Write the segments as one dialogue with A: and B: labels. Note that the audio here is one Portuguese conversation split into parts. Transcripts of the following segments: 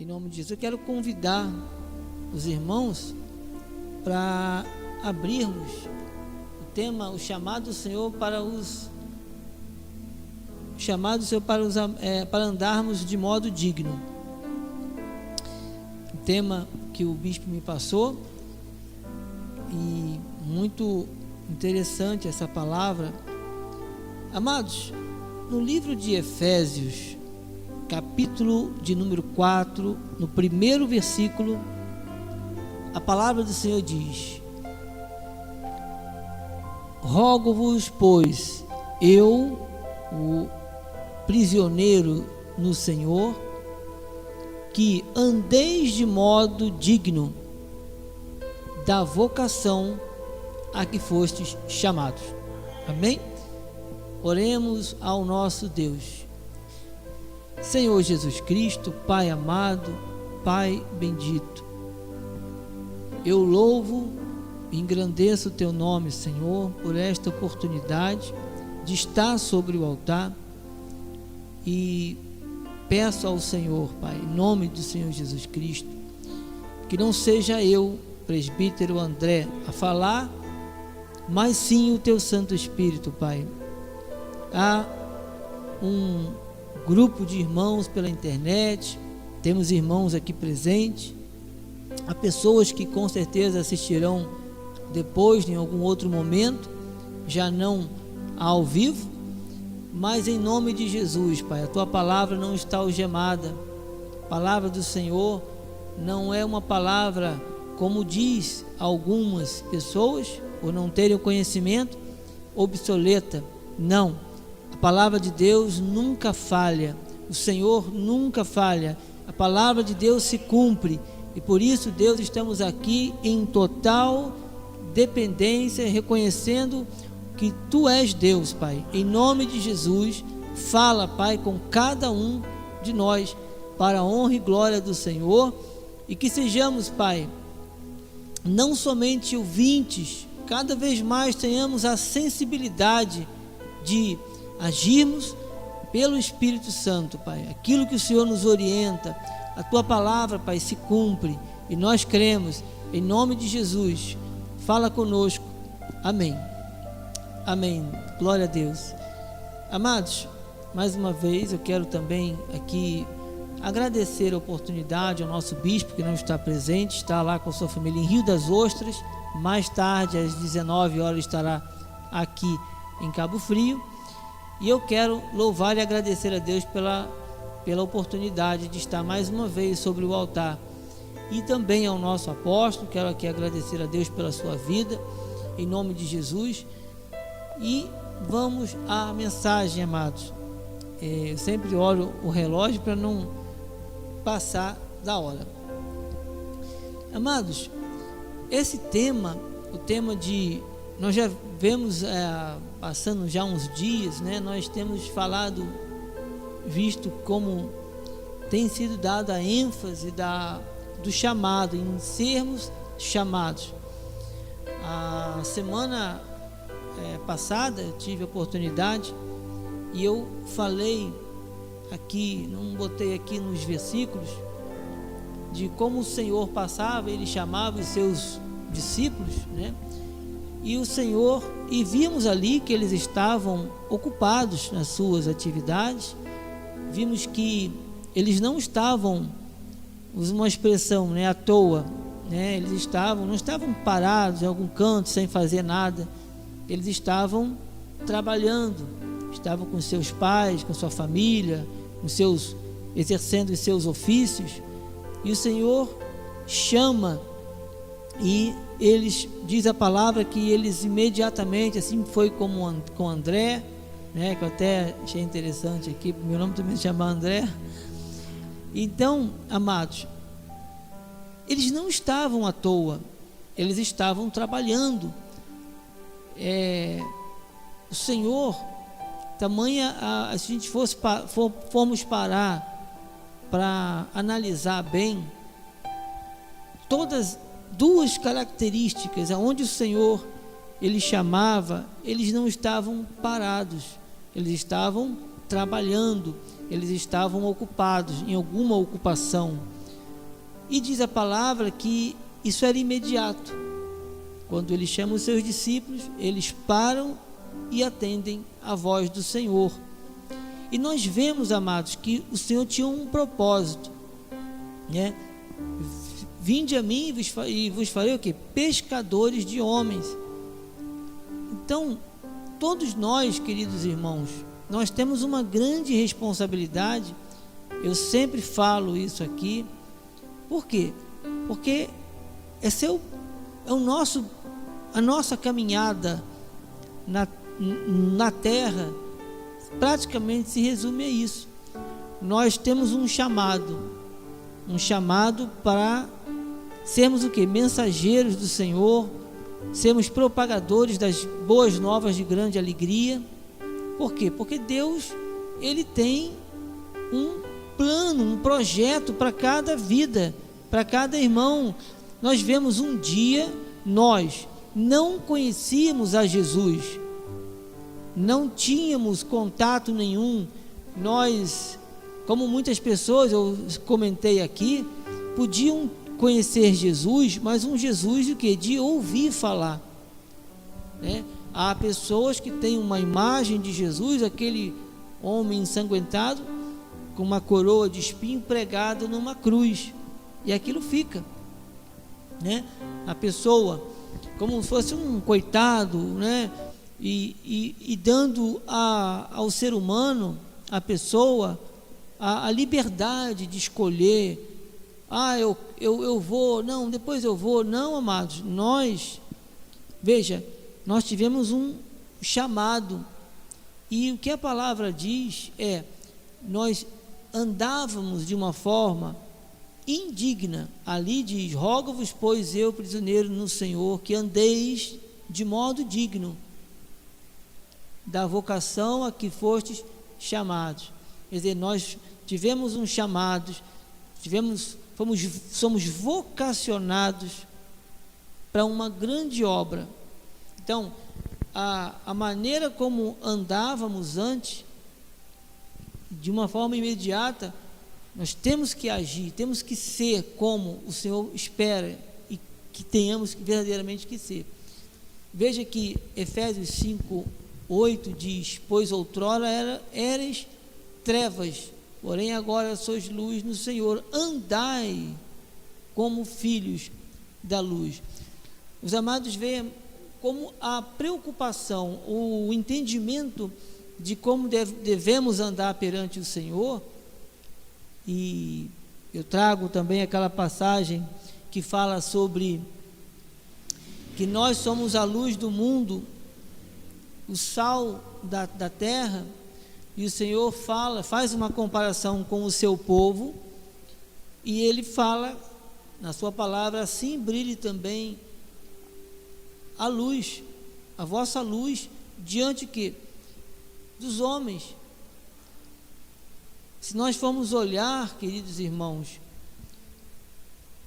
A: Em nome de Jesus, eu quero convidar os irmãos para abrirmos o tema, o chamado do Senhor para os chamado do Senhor para, os, é, para andarmos de modo digno. O tema que o bispo me passou e muito interessante essa palavra. Amados, no livro de Efésios, capítulo de número 4, no primeiro versículo, a palavra do Senhor diz: Rogo-vos, pois, eu, o prisioneiro no Senhor, que andeis de modo digno da vocação a que fostes chamados. Amém? Oremos ao nosso Deus. Senhor Jesus Cristo, Pai amado, Pai bendito, eu louvo e engrandeço o teu nome, Senhor, por esta oportunidade de estar sobre o altar e peço ao Senhor, Pai, em nome do Senhor Jesus Cristo, que não seja eu, presbítero André, a falar, mas sim o teu Santo Espírito, Pai. Há um grupo de irmãos pela internet, temos irmãos aqui presentes, há pessoas que com certeza assistirão depois, em algum outro momento, já não ao vivo, mas em nome de Jesus, Pai, a tua palavra não está algemada, a palavra do Senhor não é uma palavra, como diz algumas pessoas, por não terem conhecimento, obsoleta, não a palavra de Deus nunca falha, o Senhor nunca falha, a palavra de Deus se cumpre. E por isso, Deus, estamos aqui em total dependência, reconhecendo que Tu és Deus, Pai. Em nome de Jesus, fala, Pai, com cada um de nós, para a honra e glória do Senhor, e que sejamos, Pai, não somente ouvintes, cada vez mais tenhamos a sensibilidade de agirmos pelo Espírito Santo, Pai. Aquilo que o Senhor nos orienta, a tua palavra, Pai, se cumpre e nós cremos em nome de Jesus. Fala conosco. Amém. Amém. Glória a Deus. Amados, mais uma vez eu quero também aqui agradecer a oportunidade ao nosso bispo que não está presente, está lá com sua família em Rio das Ostras. Mais tarde, às 19 horas, estará aqui em Cabo Frio. E eu quero louvar e agradecer a Deus pela, pela oportunidade de estar mais uma vez sobre o altar. E também ao nosso apóstolo, quero aqui agradecer a Deus pela sua vida, em nome de Jesus. E vamos à mensagem, amados. É, eu sempre olho o relógio para não passar da hora. Amados, esse tema, o tema de. Nós já vemos é, passando já uns dias, né, nós temos falado, visto como tem sido dada a ênfase da, do chamado, em sermos chamados. A semana é, passada eu tive a oportunidade e eu falei aqui, não botei aqui nos versículos, de como o Senhor passava, ele chamava os seus discípulos, né? E o Senhor, e vimos ali que eles estavam ocupados nas suas atividades, vimos que eles não estavam, usa uma expressão, né, à toa, né, eles estavam, não estavam parados em algum canto sem fazer nada, eles estavam trabalhando, estavam com seus pais, com sua família, com seus exercendo os seus ofícios, e o Senhor chama e eles diz a palavra que eles imediatamente, assim foi como com André, né, que eu até achei interessante aqui, meu nome também se chama André. Então, amados, eles não estavam à toa, eles estavam trabalhando. É, o Senhor, tamanha, a, se a gente fosse for, formos parar para analisar bem todas duas características aonde o Senhor ele chamava, eles não estavam parados, eles estavam trabalhando, eles estavam ocupados em alguma ocupação. E diz a palavra que isso era imediato. Quando ele chama os seus discípulos, eles param e atendem a voz do Senhor. E nós vemos, amados, que o Senhor tinha um propósito, né? Vinde a mim e vos farei o que? Pescadores de homens. Então, todos nós, queridos irmãos, nós temos uma grande responsabilidade. Eu sempre falo isso aqui. Por quê? Porque é o, é o nosso, a nossa caminhada na, na terra praticamente se resume a isso. Nós temos um chamado, um chamado para sermos o que? Mensageiros do Senhor, sermos propagadores das boas novas de grande alegria. Por quê? Porque Deus, ele tem um plano, um projeto para cada vida, para cada irmão. Nós vemos um dia nós não conhecíamos a Jesus, não tínhamos contato nenhum. Nós, como muitas pessoas, eu comentei aqui, podiam conhecer Jesus, mas um Jesus de que de ouvir falar, né? Há pessoas que têm uma imagem de Jesus, aquele homem ensanguentado, com uma coroa de espinho pregado numa cruz, e aquilo fica, né? A pessoa, como se fosse um coitado, né? e, e, e dando a, ao ser humano, a pessoa, a, a liberdade de escolher. Ah, eu, eu, eu vou, não, depois eu vou. Não, amados, nós, veja, nós tivemos um chamado. E o que a palavra diz é: nós andávamos de uma forma indigna. Ali diz: Rogo-vos, pois eu, prisioneiro no Senhor, que andeis de modo digno da vocação a que fostes chamados. Quer dizer, nós tivemos um chamado, tivemos, fomos, somos vocacionados para uma grande obra. Então, a, a maneira como andávamos antes, de uma forma imediata, nós temos que agir, temos que ser como o Senhor espera e que tenhamos verdadeiramente que ser. Veja que Efésios 5, 8 diz: Pois outrora era, eres trevas, porém agora sois luz no Senhor, andai como filhos da luz. Os amados veem como a preocupação, o entendimento de como devemos andar perante o Senhor, e eu trago também aquela passagem que fala sobre que nós somos a luz do mundo o sal da, da terra, e o Senhor fala, faz uma comparação com o seu povo, e ele fala na sua palavra, assim brilhe também a luz, a vossa luz, diante que dos homens. Se nós formos olhar, queridos irmãos,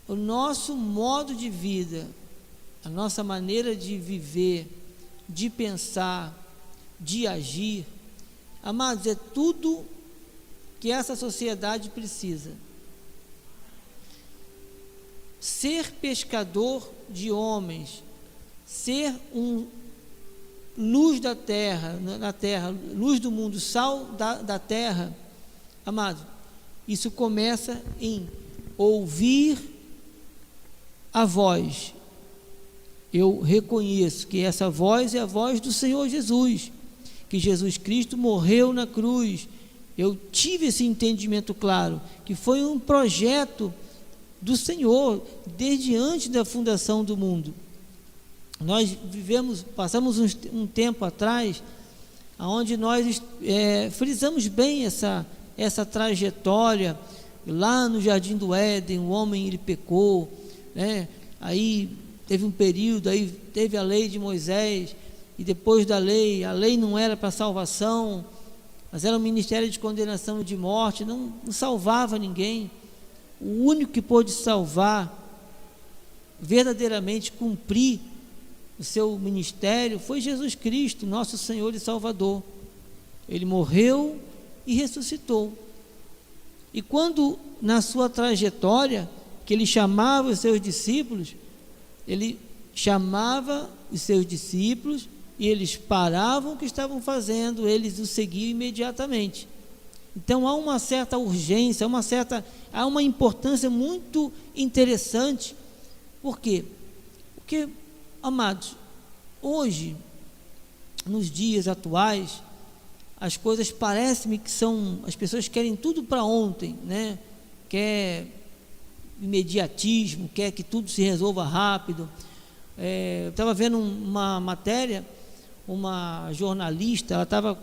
A: o nosso modo de vida, a nossa maneira de viver, de pensar, de agir. Amados, é tudo que essa sociedade precisa. Ser pescador de homens, ser um luz da terra, na terra, luz do mundo, sal da, da terra, amado, isso começa em ouvir a voz eu reconheço que essa voz é a voz do Senhor Jesus, que Jesus Cristo morreu na cruz. Eu tive esse entendimento claro, que foi um projeto do Senhor desde antes da fundação do mundo. Nós vivemos, passamos um, um tempo atrás, onde nós é, frisamos bem essa, essa trajetória. Lá no Jardim do Éden, o homem ele pecou, né? aí Teve um período, aí teve a lei de Moisés, e depois da lei, a lei não era para salvação, mas era um ministério de condenação e de morte, não, não salvava ninguém. O único que pôde salvar, verdadeiramente cumprir o seu ministério, foi Jesus Cristo, nosso Senhor e Salvador. Ele morreu e ressuscitou. E quando na sua trajetória, que ele chamava os seus discípulos, ele chamava os seus discípulos e eles paravam o que estavam fazendo, eles o seguiam imediatamente. Então há uma certa urgência, uma certa, há uma importância muito interessante. Por quê? Porque, amados, hoje, nos dias atuais, as coisas parecem-me que são, as pessoas querem tudo para ontem, né? Quer imediatismo, quer que tudo se resolva rápido. É, eu estava vendo uma matéria, uma jornalista, ela estava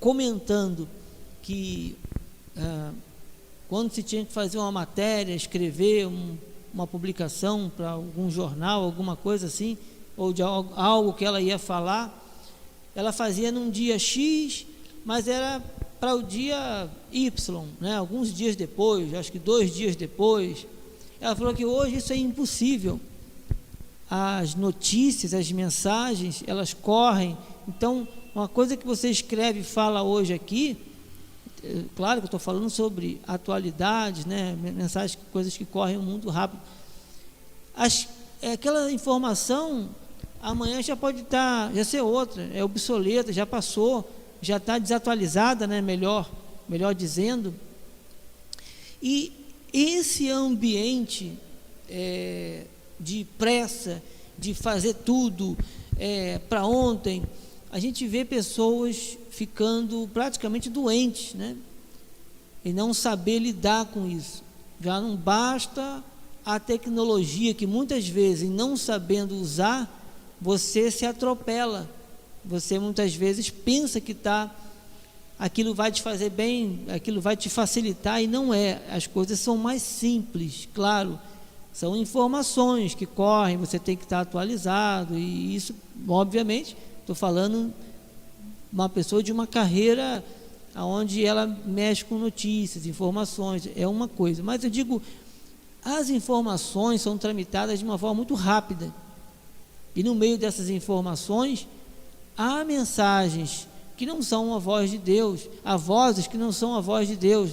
A: comentando que é, quando se tinha que fazer uma matéria, escrever um, uma publicação para algum jornal, alguma coisa assim, ou de algo, algo que ela ia falar, ela fazia num dia X, mas era para o dia Y, né? alguns dias depois, acho que dois dias depois. Ela falou que hoje isso é impossível. As notícias, as mensagens, elas correm. Então, uma coisa que você escreve e fala hoje aqui, é, claro que eu estou falando sobre atualidades, né? mensagens, coisas que correm o mundo rápido. As, é, aquela informação amanhã já pode estar, tá, já ser outra, é obsoleta, já passou, já está desatualizada, né? melhor, melhor dizendo. E esse ambiente é, de pressa, de fazer tudo é, para ontem, a gente vê pessoas ficando praticamente doentes, né? E não saber lidar com isso. Já não basta a tecnologia que muitas vezes, não sabendo usar, você se atropela. Você muitas vezes pensa que está aquilo vai te fazer bem, aquilo vai te facilitar e não é. As coisas são mais simples, claro. São informações que correm, você tem que estar atualizado e isso, obviamente, Estou falando uma pessoa de uma carreira onde ela mexe com notícias, informações, é uma coisa. Mas eu digo, as informações são tramitadas de uma forma muito rápida. E no meio dessas informações, há mensagens que não são a voz de Deus, há vozes que não são a voz de Deus.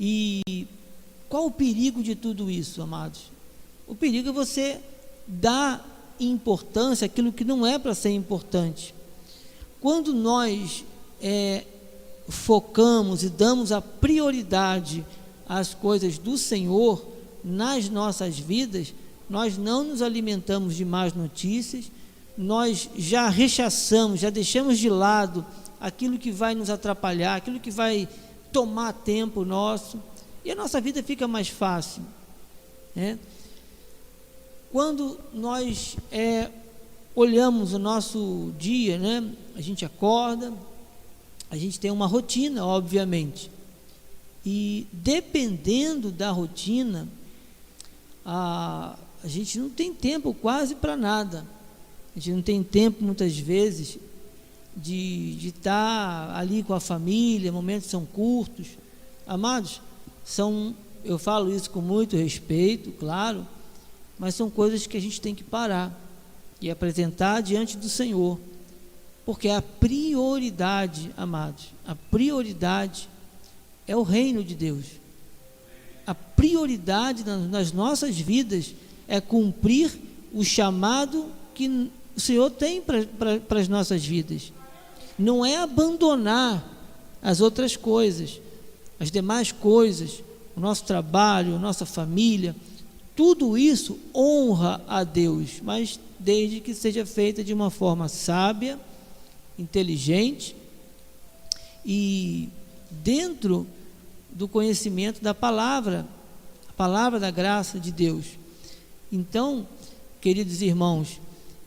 A: E qual o perigo de tudo isso, amados? O perigo é você dar importância aquilo que não é para ser importante. Quando nós é, focamos e damos a prioridade às coisas do Senhor nas nossas vidas, nós não nos alimentamos de más notícias, nós já rechaçamos, já deixamos de lado aquilo que vai nos atrapalhar, aquilo que vai tomar tempo nosso, e a nossa vida fica mais fácil. Né? Quando nós é, olhamos o nosso dia, né, a gente acorda, a gente tem uma rotina, obviamente. E dependendo da rotina, a, a gente não tem tempo quase para nada. A gente não tem tempo, muitas vezes, de estar tá ali com a família, momentos são curtos. Amados, são, eu falo isso com muito respeito, claro, mas são coisas que a gente tem que parar e apresentar diante do Senhor, porque a prioridade, amados, a prioridade é o reino de Deus. A prioridade nas nossas vidas é cumprir o chamado que o Senhor tem para as nossas vidas. Não é abandonar as outras coisas, as demais coisas, o nosso trabalho, a nossa família, tudo isso honra a Deus, mas desde que seja feita de uma forma sábia, inteligente e dentro do conhecimento da palavra, a palavra da graça de Deus. Então, queridos irmãos,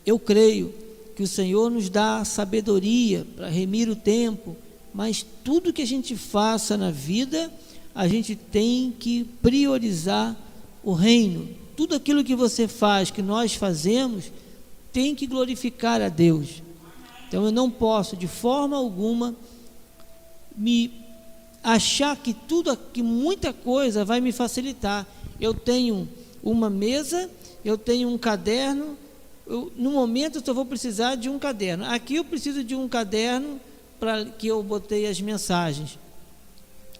A: eu creio que o Senhor nos dá sabedoria para remir o tempo, mas tudo que a gente faça na vida, a gente tem que priorizar o reino, tudo aquilo que você faz, que nós fazemos, tem que glorificar a Deus. Então eu não posso de forma alguma me achar que tudo, que muita coisa vai me facilitar. Eu tenho uma mesa, eu tenho um caderno, eu, no momento eu só vou precisar de um caderno. Aqui eu preciso de um caderno para que eu botei as mensagens.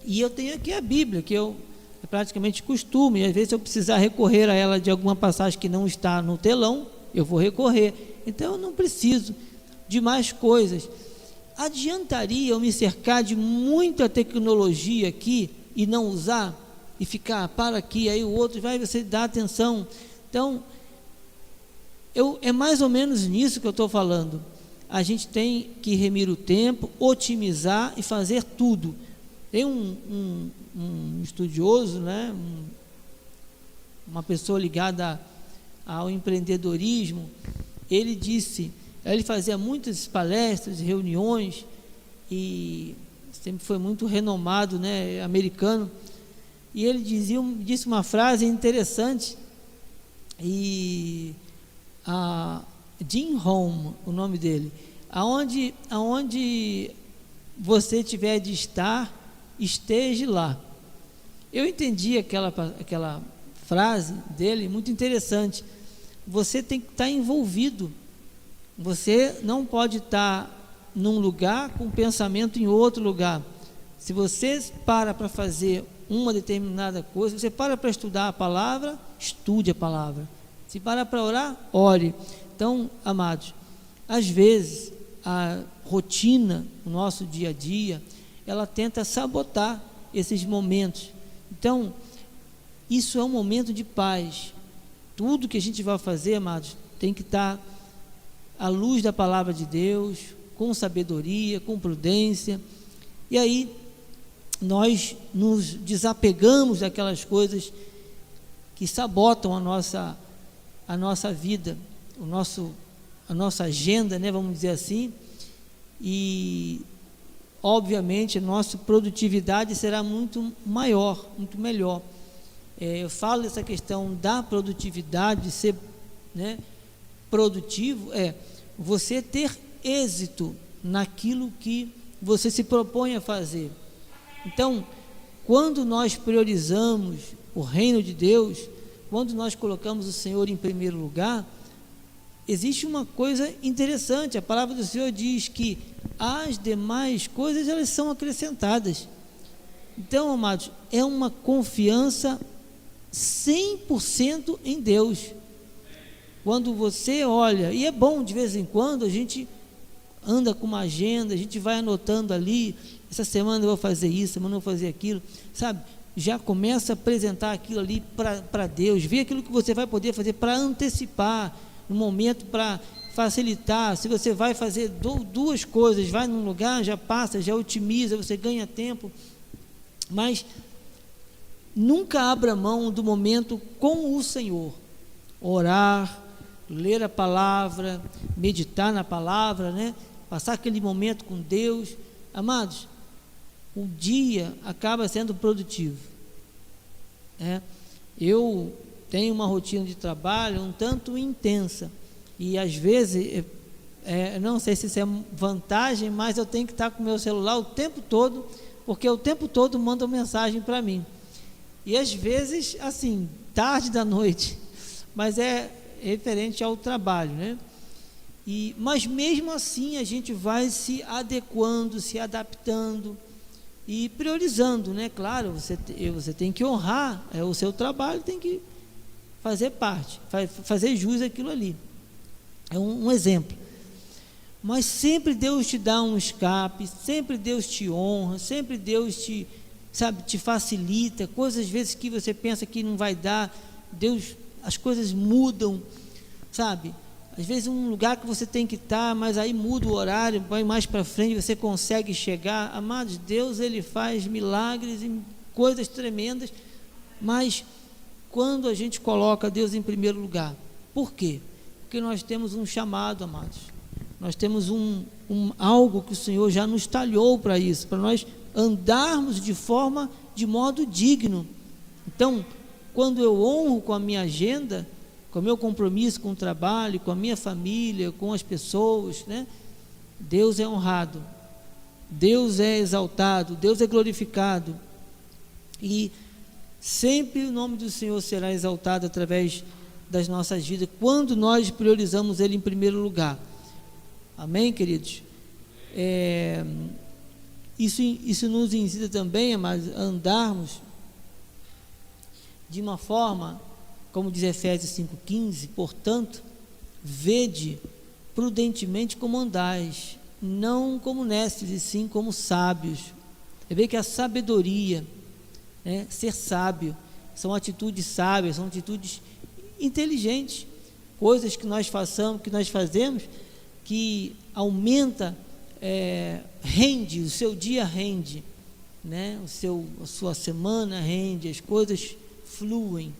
A: E eu tenho aqui a Bíblia, que eu é praticamente costume. E às vezes, eu precisar recorrer a ela de alguma passagem que não está no telão, eu vou recorrer. Então, eu não preciso de mais coisas. Adiantaria eu me cercar de muita tecnologia aqui e não usar? E ficar para aqui, aí o outro vai, você dá atenção. Então, eu, é mais ou menos nisso que eu estou falando. A gente tem que remir o tempo, otimizar e fazer tudo. Tem um, um, um estudioso, né, um, uma pessoa ligada ao empreendedorismo, ele disse, ele fazia muitas palestras, reuniões e sempre foi muito renomado, né, americano. E ele dizia, disse uma frase interessante e a Jim Home, o nome dele, aonde, aonde você tiver de estar, esteja lá. Eu entendi aquela, aquela frase dele, muito interessante. Você tem que estar envolvido. Você não pode estar num lugar com pensamento em outro lugar. Se você para para fazer uma determinada coisa, você para para estudar a palavra, estude a palavra. Se para para orar, ore. Então, amados, às vezes a rotina, o nosso dia a dia, ela tenta sabotar esses momentos. Então, isso é um momento de paz. Tudo que a gente vai fazer, amados, tem que estar à luz da palavra de Deus, com sabedoria, com prudência. E aí nós nos desapegamos daquelas coisas que sabotam a nossa a nossa vida, o nosso, a nossa agenda, né, vamos dizer assim, e obviamente a nossa produtividade será muito maior, muito melhor. É, eu falo dessa questão da produtividade, de ser né, produtivo, é você ter êxito naquilo que você se propõe a fazer. Então, quando nós priorizamos o reino de Deus, quando nós colocamos o Senhor em primeiro lugar, existe uma coisa interessante. A palavra do Senhor diz que as demais coisas elas são acrescentadas. Então, amados, é uma confiança 100% em Deus. Quando você olha, e é bom de vez em quando a gente anda com uma agenda, a gente vai anotando ali, essa semana eu vou fazer isso, semana eu vou fazer aquilo, sabe? já começa a apresentar aquilo ali para Deus, vê aquilo que você vai poder fazer para antecipar, no momento para facilitar. Se você vai fazer duas coisas, vai num lugar, já passa, já otimiza, você ganha tempo. Mas nunca abra mão do momento com o Senhor. Orar, ler a palavra, meditar na palavra, né? Passar aquele momento com Deus. Amados, o dia acaba sendo produtivo. É, eu tenho uma rotina de trabalho um tanto intensa e às vezes, é, não sei se isso é vantagem, mas eu tenho que estar com o meu celular o tempo todo, porque o tempo todo mandam mensagem para mim. E às vezes, assim, tarde da noite, mas é referente ao trabalho, né? E, mas mesmo assim a gente vai se adequando, se adaptando e priorizando, né? Claro, você, você tem que honrar é, o seu trabalho, tem que fazer parte, fazer jus aquilo ali. É um, um exemplo. Mas sempre Deus te dá um escape, sempre Deus te honra, sempre Deus te, sabe, te facilita. Coisas às vezes que você pensa que não vai dar, Deus, as coisas mudam, sabe? Às vezes um lugar que você tem que estar, mas aí muda o horário, vai mais para frente, você consegue chegar. Amados, Deus ele faz milagres e coisas tremendas, mas quando a gente coloca Deus em primeiro lugar, por quê? Porque nós temos um chamado, amados. Nós temos um, um algo que o Senhor já nos talhou para isso, para nós andarmos de forma, de modo digno. Então, quando eu honro com a minha agenda, com o meu compromisso com o trabalho, com a minha família, com as pessoas, né? Deus é honrado, Deus é exaltado, Deus é glorificado. E sempre o nome do Senhor será exaltado através das nossas vidas, quando nós priorizamos Ele em primeiro lugar. Amém, queridos? É, isso, isso nos ensina também, a andarmos de uma forma, como diz Efésios 5,15, portanto, vede prudentemente como andais, não como nestes, e sim como sábios. É ver que a sabedoria, né, ser sábio, são atitudes sábias, são atitudes inteligentes, coisas que nós façamos, que nós fazemos, que aumenta, é, rende, o seu dia rende, né? o seu, a sua semana rende, as coisas fluem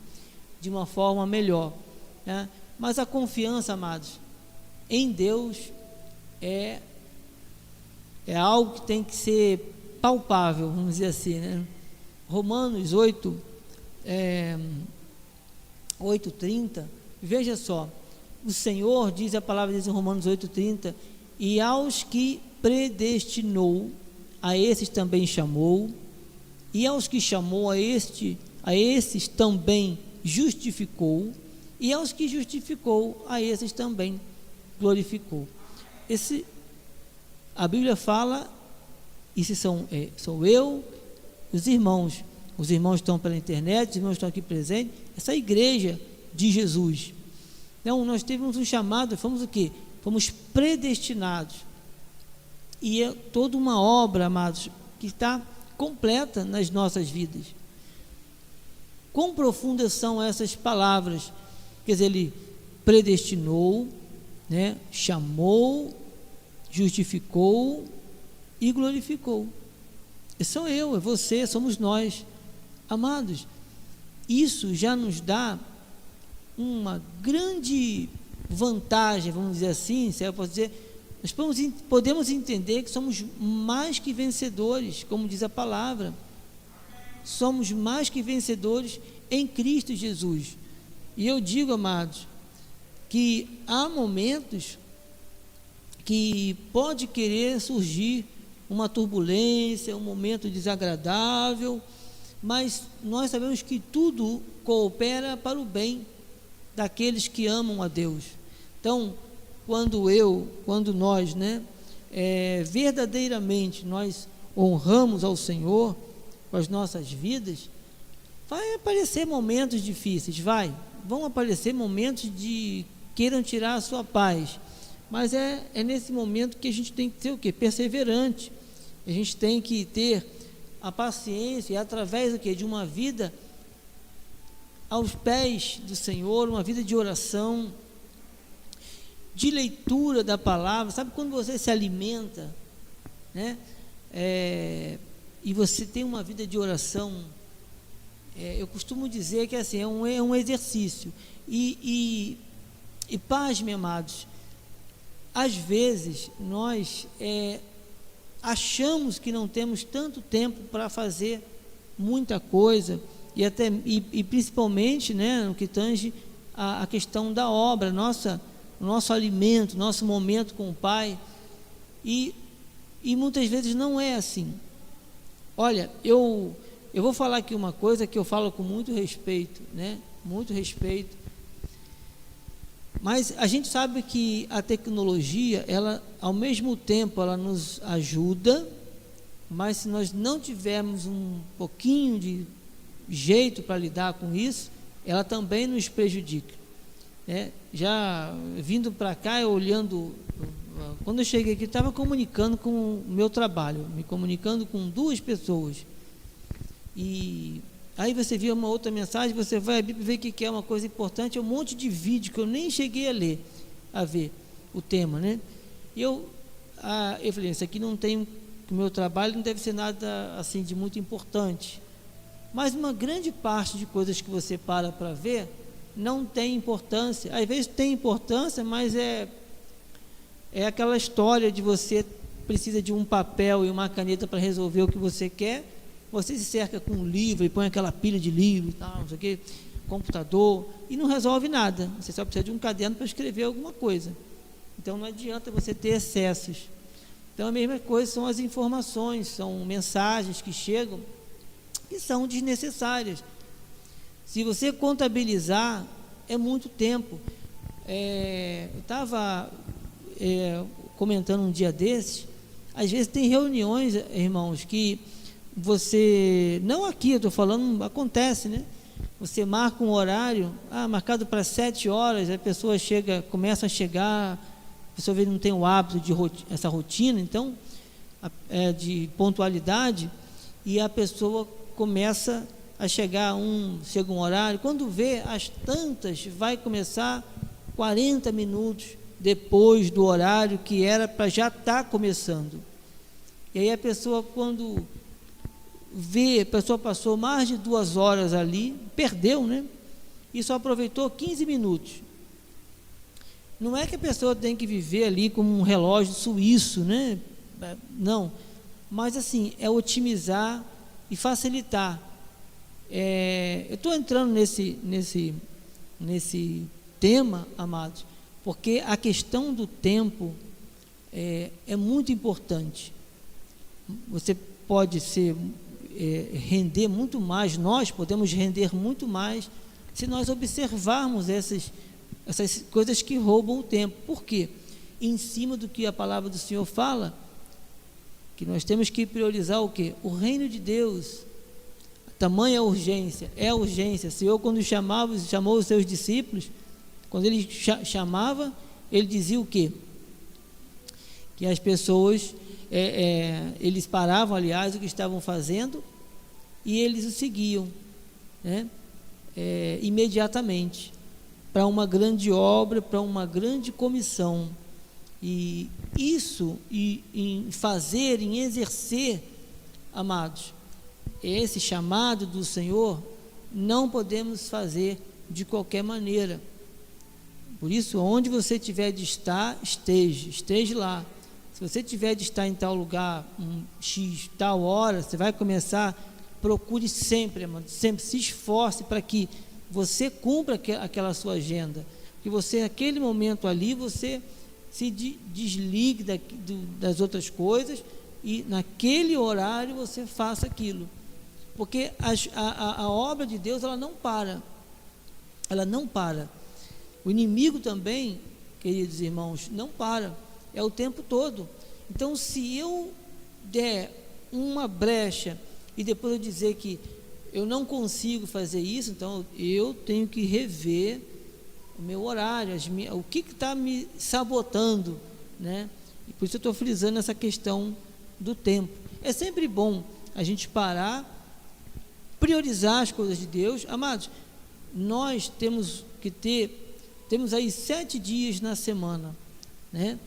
A: de uma forma melhor. Né? Mas a confiança, amados, em Deus é, é algo que tem que ser palpável, vamos dizer assim. Né? Romanos 8, é, 8,30, veja só, o Senhor, diz a palavra diz em Romanos 8,30, e aos que predestinou, a esses também chamou, e aos que chamou, a, este, a esses também justificou, e aos que justificou, a esses também glorificou. Esse, a Bíblia fala, isso são, é, sou eu, os irmãos, os irmãos estão pela internet, os irmãos estão aqui presentes, essa igreja de Jesus. Então, nós tivemos um chamado, fomos o quê? Fomos predestinados. E é toda uma obra, amados, que está completa nas nossas vidas. Quão profundas são essas palavras? Quer dizer, ele predestinou, né, chamou, justificou e glorificou. E sou eu, é você, somos nós. Amados, isso já nos dá uma grande vantagem, vamos dizer assim, se eu posso dizer, nós podemos, podemos entender que somos mais que vencedores, como diz a palavra. Somos mais que vencedores em Cristo Jesus. E eu digo, amados, que há momentos que pode querer surgir uma turbulência, um momento desagradável, mas nós sabemos que tudo coopera para o bem daqueles que amam a Deus. Então, quando eu, quando nós, né, é, verdadeiramente nós honramos ao Senhor com as nossas vidas, vai aparecer momentos difíceis, vai, vão aparecer momentos de queiram tirar a sua paz, mas é, é nesse momento que a gente tem que ser o quê? Perseverante. A gente tem que ter a paciência através do quê? De uma vida aos pés do Senhor, uma vida de oração, de leitura da palavra. Sabe quando você se alimenta, né? É, e você tem uma vida de oração, é, eu costumo dizer que assim, é, um, é um exercício. E, e, e paz, meus amados, às vezes nós é, achamos que não temos tanto tempo para fazer muita coisa e até e, e principalmente né, no que tange a, a, questão da obra, nossa, nosso alimento, nosso momento com o Pai. E, e muitas vezes não é assim. Olha, eu, eu vou falar aqui uma coisa que eu falo com muito respeito, né? Muito respeito. Mas a gente sabe que a tecnologia, ela, ao mesmo tempo, ela nos ajuda, mas se nós não tivermos um pouquinho de jeito para lidar com isso, ela também nos prejudica. É, já vindo para cá, eu olhando, quando eu cheguei aqui, estava comunicando com o meu trabalho, me comunicando com duas pessoas. E aí você vê uma outra mensagem, você vai ver que é uma coisa importante, é um monte de vídeo que eu nem cheguei a ler, a ver o tema, né? E eu, eu falei, isso aqui não tem, o meu trabalho não deve ser nada assim de muito importante. Mas uma grande parte de coisas que você para para ver não tem importância. Às vezes tem importância, mas é é aquela história de você precisa de um papel e uma caneta para resolver o que você quer. Você se cerca com um livro e põe aquela pilha de livro e tal, não sei o quê, computador, e não resolve nada. Você só precisa de um caderno para escrever alguma coisa. Então não adianta você ter excessos. Então a mesma coisa são as informações, são mensagens que chegam que são desnecessárias. Se você contabilizar, é muito tempo. É, eu estava é, comentando um dia desses, às vezes tem reuniões, irmãos, que você, não aqui, eu estou falando, acontece, né? Você marca um horário, ah, marcado para sete horas, a pessoa chega, começa a chegar, a pessoa vê não tem o hábito de essa rotina, então, é, de pontualidade, e a pessoa começa a chegar um, chega um horário, quando vê as tantas, vai começar 40 minutos depois do horário que era para já estar tá começando. E aí a pessoa, quando vê, a pessoa passou mais de duas horas ali, perdeu, né? E só aproveitou 15 minutos. Não é que a pessoa tem que viver ali como um relógio suíço, né? Não. Mas assim, é otimizar e facilitar. É, eu estou entrando nesse, nesse, nesse tema, amados, porque a questão do tempo é, é muito importante. Você pode ser é, render muito mais, nós podemos render muito mais se nós observarmos essas, essas coisas que roubam o tempo. Por quê? Em cima do que a palavra do Senhor fala, que nós temos que priorizar o quê? O reino de Deus. Tamanha urgência, é urgência. O Senhor, quando chamava, chamou os seus discípulos, quando ele chamava, ele dizia o quê? Que as pessoas é, é, eles paravam, aliás, o que estavam fazendo e eles o seguiam né, é, imediatamente para uma grande obra, para uma grande comissão. E isso, e, em fazer, em exercer, amados, esse chamado do Senhor, não podemos fazer de qualquer maneira. Por isso, onde você tiver de estar, esteja, esteja lá. Se você tiver de estar em tal lugar, um X, tal hora, você vai começar, procure sempre, mano, sempre se esforce para que você cumpra aquela sua agenda. Que você, naquele momento ali, você se desligue da, do, das outras coisas e naquele horário você faça aquilo. Porque a, a, a obra de Deus, ela não para. Ela não para. O inimigo também, queridos irmãos, não para é o tempo todo. Então, se eu der uma brecha e depois eu dizer que eu não consigo fazer isso, então eu tenho que rever o meu horário, minhas, o que está me sabotando, né? E por isso eu estou frisando essa questão do tempo. É sempre bom a gente parar, priorizar as coisas de Deus. Amados, nós temos que ter, temos aí sete dias na semana, né?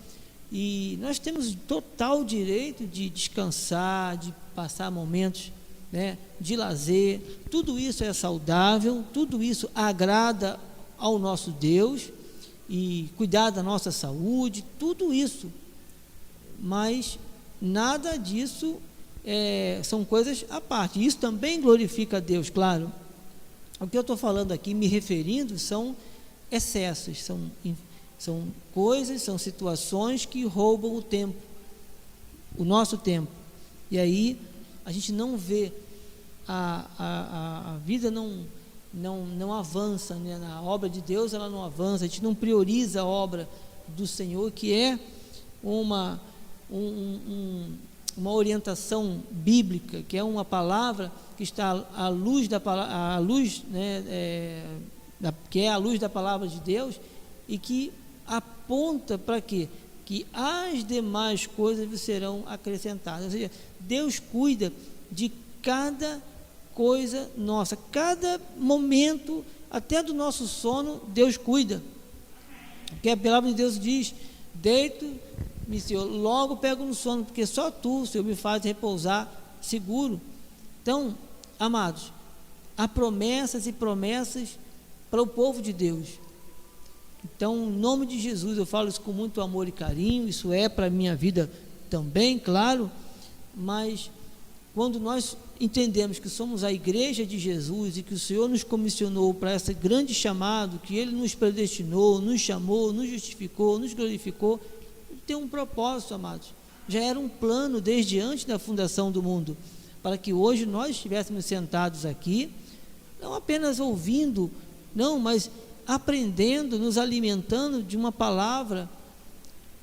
A: E nós temos total direito de descansar, de passar momentos né, de lazer. Tudo isso é saudável, tudo isso agrada ao nosso Deus e cuidar da nossa saúde, tudo isso. Mas nada disso é, são coisas à parte. Isso também glorifica a Deus, claro. O que eu estou falando aqui, me referindo, são excessos, são são coisas, são situações que roubam o tempo, o nosso tempo. E aí a gente não vê, a, a, a vida não, não, não avança, né? a obra de Deus ela não avança, a gente não prioriza a obra do Senhor, que é uma, um, um, uma orientação bíblica, que é uma palavra que está à luz da à luz, né, é, da, que é a luz da palavra de Deus e que aponta para quê? Que as demais coisas serão acrescentadas. Ou seja, Deus cuida de cada coisa nossa, cada momento, até do nosso sono, Deus cuida. Porque a palavra de Deus diz: deito, me Senhor, logo pego no sono, porque só tu, Senhor, me faz repousar seguro. Então, amados, há promessas e promessas para o povo de Deus. Então, em nome de Jesus, eu falo isso com muito amor e carinho, isso é para a minha vida também, claro, mas quando nós entendemos que somos a igreja de Jesus e que o Senhor nos comissionou para esse grande chamado, que Ele nos predestinou, nos chamou, nos justificou, nos glorificou, tem um propósito, amados. Já era um plano desde antes da fundação do mundo, para que hoje nós estivéssemos sentados aqui, não apenas ouvindo, não, mas aprendendo, nos alimentando de uma palavra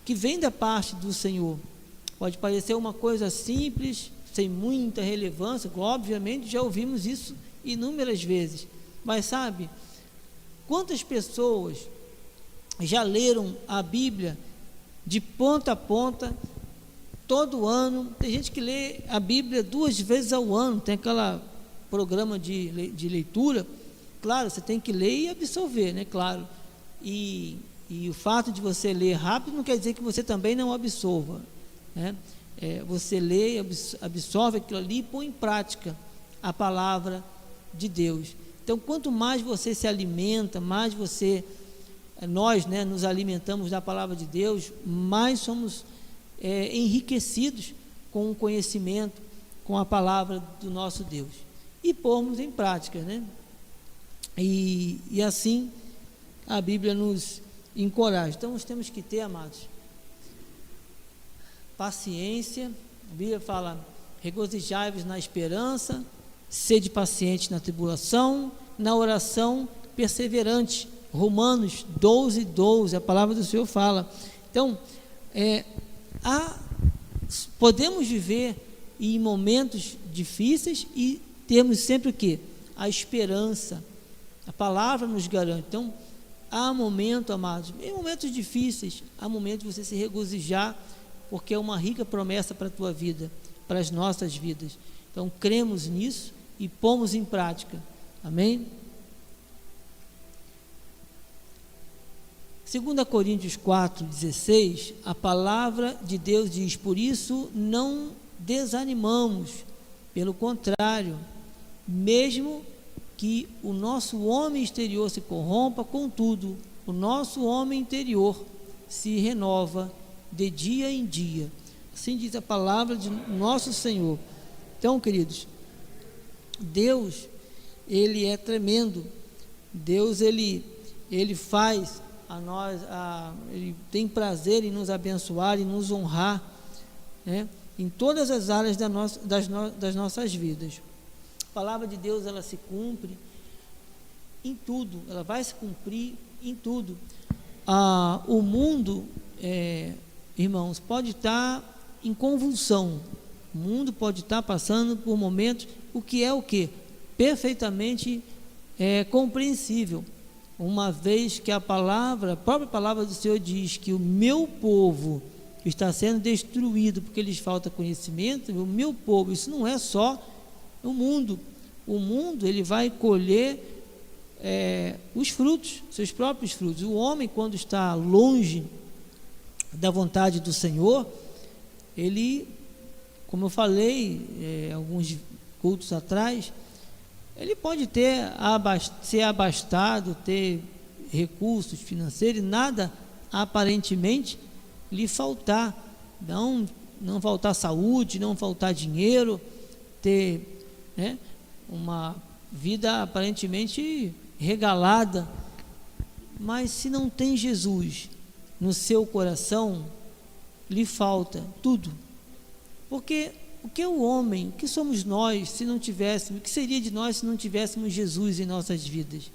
A: que vem da parte do Senhor. Pode parecer uma coisa simples, sem muita relevância, obviamente já ouvimos isso inúmeras vezes, Mas sabe, quantas pessoas já leram a Bíblia de ponta a ponta, todo ano? Tem gente que lê a Bíblia duas vezes ao ano, tem aquela programa de, de leitura. Claro, você tem que ler e absorver, né? Claro. E, e o fato de você ler rápido não quer dizer que você também não absorva. Né? É, você lê, absorve aquilo ali e põe em prática a palavra de Deus. Então, quanto mais você se alimenta, mais você, é, nós, né, nos alimentamos da palavra de Deus, mais somos é, enriquecidos com o conhecimento, com a palavra do nosso Deus e pormos em prática, né? E, e assim a Bíblia nos encoraja. Então, nós temos que ter, amados, paciência. A Bíblia fala: regozijai-vos na esperança, sede paciente na tribulação, na oração perseverante. Romanos 12, 12, a palavra do Senhor fala. Então, é, há, podemos viver em momentos difíceis e temos sempre o que? A esperança. A palavra nos garante. Então, há momento, amados, em momentos difíceis, há momento de você se regozijar, porque é uma rica promessa para a tua vida, para as nossas vidas. Então, cremos nisso e pomos em prática. Amém? 2 Coríntios 4,16, a palavra de Deus diz: Por isso não desanimamos, pelo contrário, mesmo que o nosso homem exterior se corrompa, contudo, o nosso homem interior se renova de dia em dia. Assim diz a palavra de nosso Senhor. Então, queridos, Deus, ele é tremendo. Deus, ele, ele faz a nós, a, ele tem prazer em nos abençoar e nos honrar, né? Em todas as áreas da nossa, das, no, das nossas vidas. A palavra de Deus ela se cumpre em tudo, ela vai se cumprir em tudo. Ah, o mundo, é, irmãos, pode estar em convulsão, o mundo pode estar passando por momentos, o que é o que? Perfeitamente é, compreensível, uma vez que a palavra, a própria palavra do Senhor diz que o meu povo está sendo destruído porque lhes falta conhecimento, o meu povo, isso não é só o mundo. O mundo ele vai colher é, os frutos, seus próprios frutos. O homem, quando está longe da vontade do Senhor, ele, como eu falei é, alguns cultos atrás, ele pode ter ser abastado, ter recursos financeiros, nada aparentemente lhe faltar, não não faltar saúde, não faltar dinheiro, ter né? uma vida aparentemente regalada, mas se não tem Jesus no seu coração, lhe falta tudo. Porque o que é o homem, o que somos nós se não tivéssemos, o que seria de nós se não tivéssemos Jesus em nossas vidas?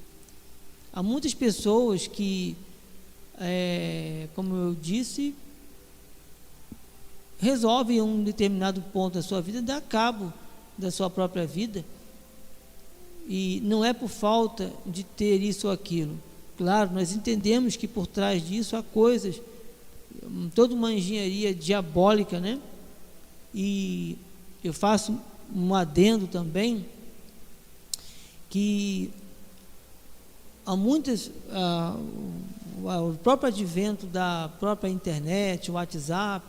A: Há muitas pessoas que, é, como eu disse, resolvem um determinado ponto da sua vida dar cabo da sua própria vida. E não é por falta de ter isso ou aquilo. Claro, nós entendemos que por trás disso há coisas, toda uma engenharia diabólica, né? E eu faço um adendo também que há muitas ah, o próprio advento da própria internet, o WhatsApp,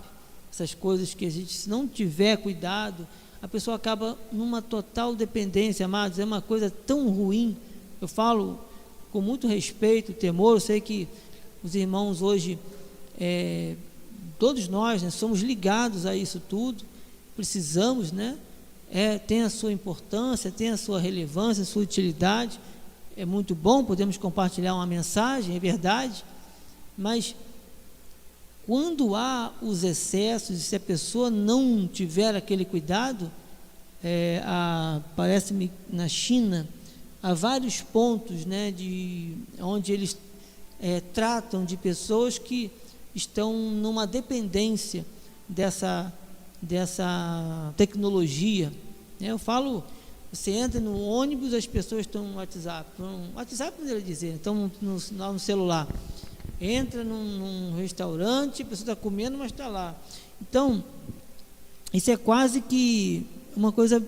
A: essas coisas que a gente se não tiver cuidado, a pessoa acaba numa total dependência, amados, é uma coisa tão ruim. Eu falo com muito respeito, temor, eu sei que os irmãos hoje, é, todos nós, né, somos ligados a isso tudo, precisamos, né? É, tem a sua importância, tem a sua relevância, a sua utilidade. É muito bom, podemos compartilhar uma mensagem, é verdade, mas quando há os excessos, se a pessoa não tiver aquele cuidado, é, parece-me na China, há vários pontos né, de, onde eles é, tratam de pessoas que estão numa dependência dessa, dessa tecnologia. Eu falo Você entra no ônibus, as pessoas estão no WhatsApp. No WhatsApp, poderia dizer, estão no, no, no celular. Entra num, num restaurante, a pessoa está comendo, mas está lá. Então, isso é quase que uma coisa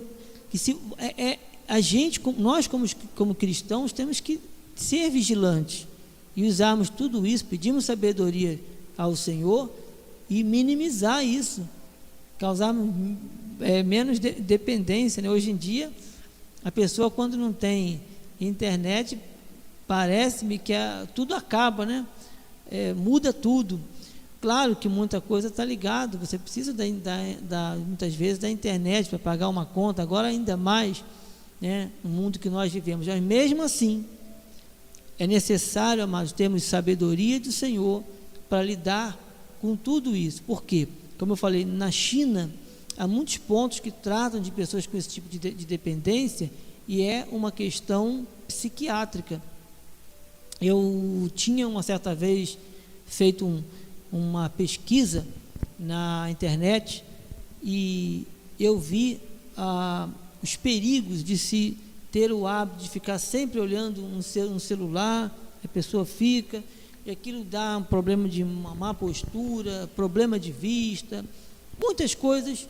A: que se é, é, a gente, nós como, como cristãos, temos que ser vigilantes e usarmos tudo isso, pedimos sabedoria ao Senhor e minimizar isso, causar é, menos de, dependência. Né? Hoje em dia, a pessoa quando não tem internet, parece-me que a, tudo acaba, né? É, muda tudo. Claro que muita coisa está ligado, você precisa da, da, da, muitas vezes da internet para pagar uma conta, agora ainda mais né, no mundo que nós vivemos. Mas mesmo assim, é necessário, amados, termos sabedoria do Senhor para lidar com tudo isso. Por quê? Como eu falei, na China há muitos pontos que tratam de pessoas com esse tipo de, de dependência e é uma questão psiquiátrica. Eu tinha uma certa vez feito um, uma pesquisa na internet e eu vi ah, os perigos de se ter o hábito de ficar sempre olhando um, um celular, a pessoa fica, e aquilo dá um problema de uma má postura, problema de vista, muitas coisas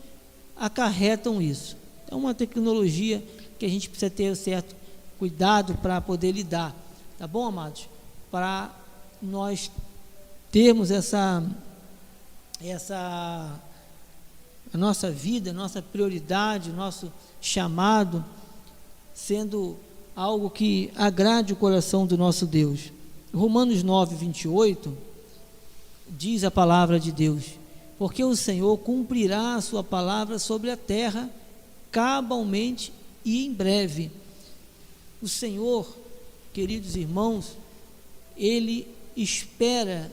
A: acarretam isso. É uma tecnologia que a gente precisa ter certo cuidado para poder lidar, tá bom, amados? Para nós termos essa essa a nossa vida, nossa prioridade, nosso chamado sendo algo que agrade o coração do nosso Deus. Romanos 9, 28 diz a palavra de Deus: Porque o Senhor cumprirá a sua palavra sobre a terra cabalmente e em breve. O Senhor, queridos irmãos, ele espera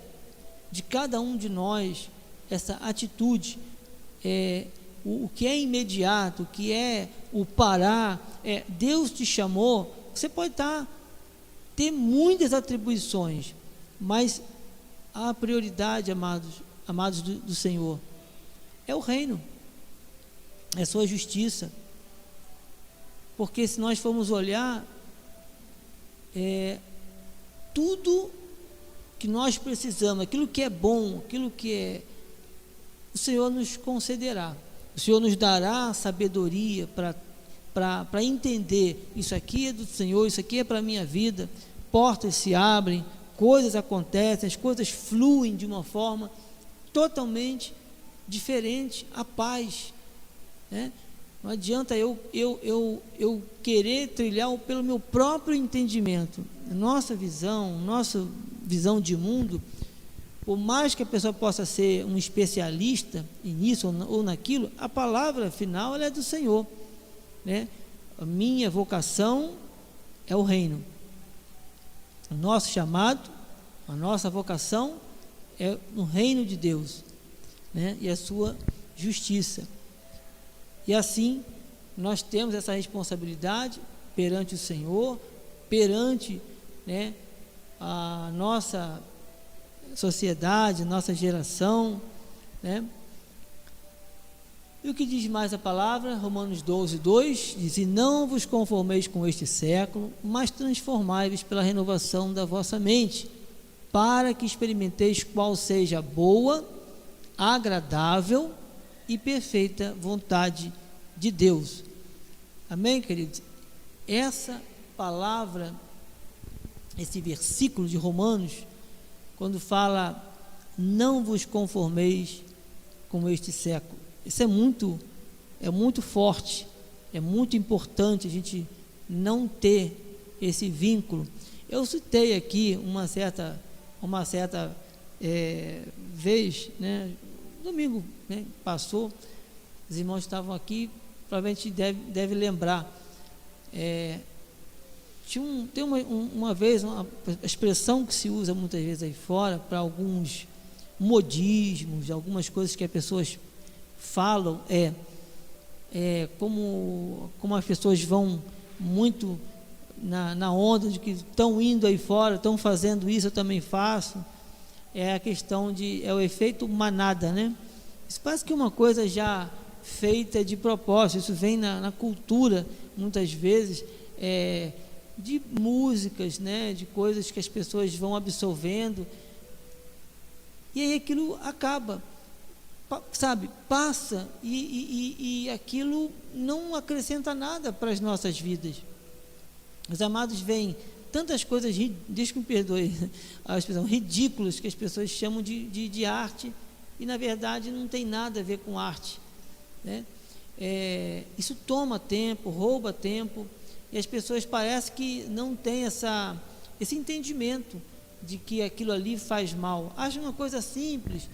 A: de cada um de nós essa atitude. É, o, o, que é imediato, o que é o parar, é, Deus te chamou, você pode estar, ter muitas atribuições, mas a prioridade, amados, amados do, do Senhor, é o reino, é sua justiça. Porque se nós formos olhar, é, tudo que nós precisamos, aquilo que é bom, aquilo que é. O Senhor nos concederá. O Senhor nos dará sabedoria para entender: isso aqui é do Senhor, isso aqui é para a minha vida. Portas se abrem, coisas acontecem, as coisas fluem de uma forma totalmente diferente. A paz. Né? Não adianta eu, eu, eu, eu querer trilhar pelo meu próprio entendimento. Nossa visão, nossa visão de mundo, por mais que a pessoa possa ser um especialista nisso ou naquilo, a palavra final é do Senhor. Né? A minha vocação é o reino. O nosso chamado, a nossa vocação é no reino de Deus né? e a sua justiça. E assim, nós temos essa responsabilidade perante o Senhor, perante né, a nossa sociedade, nossa geração, né? E o que diz mais a palavra? Romanos 12, 2 diz: E não vos conformeis com este século, mas transformai-vos pela renovação da vossa mente, para que experimenteis qual seja a boa, agradável e perfeita vontade de Deus. Amém, queridos? Essa palavra esse versículo de Romanos, quando fala: Não vos conformeis com este século. Isso é muito, é muito forte, é muito importante a gente não ter esse vínculo. Eu citei aqui uma certa, uma certa é, vez, né, domingo né, passou, os irmãos estavam aqui, provavelmente deve, deve lembrar. É, tinha um, tem uma, uma vez uma expressão que se usa muitas vezes aí fora para alguns modismos, algumas coisas que as pessoas falam é, é como, como as pessoas vão muito na, na onda de que estão indo aí fora, estão fazendo isso, eu também faço. É a questão de. é o efeito manada, né? Isso parece que uma coisa já feita de propósito, isso vem na, na cultura muitas vezes, é, de músicas, né, de coisas que as pessoas vão absorvendo, e aí aquilo acaba, sabe, passa, e, e, e aquilo não acrescenta nada para as nossas vidas. Os amados veem tantas coisas, deixa que me perdoe a expressão, ridículas que as pessoas chamam de, de, de arte, e na verdade não tem nada a ver com arte. Né? É, isso toma tempo, rouba tempo, e as pessoas parecem que não têm essa, esse entendimento de que aquilo ali faz mal. Acham uma coisa simples,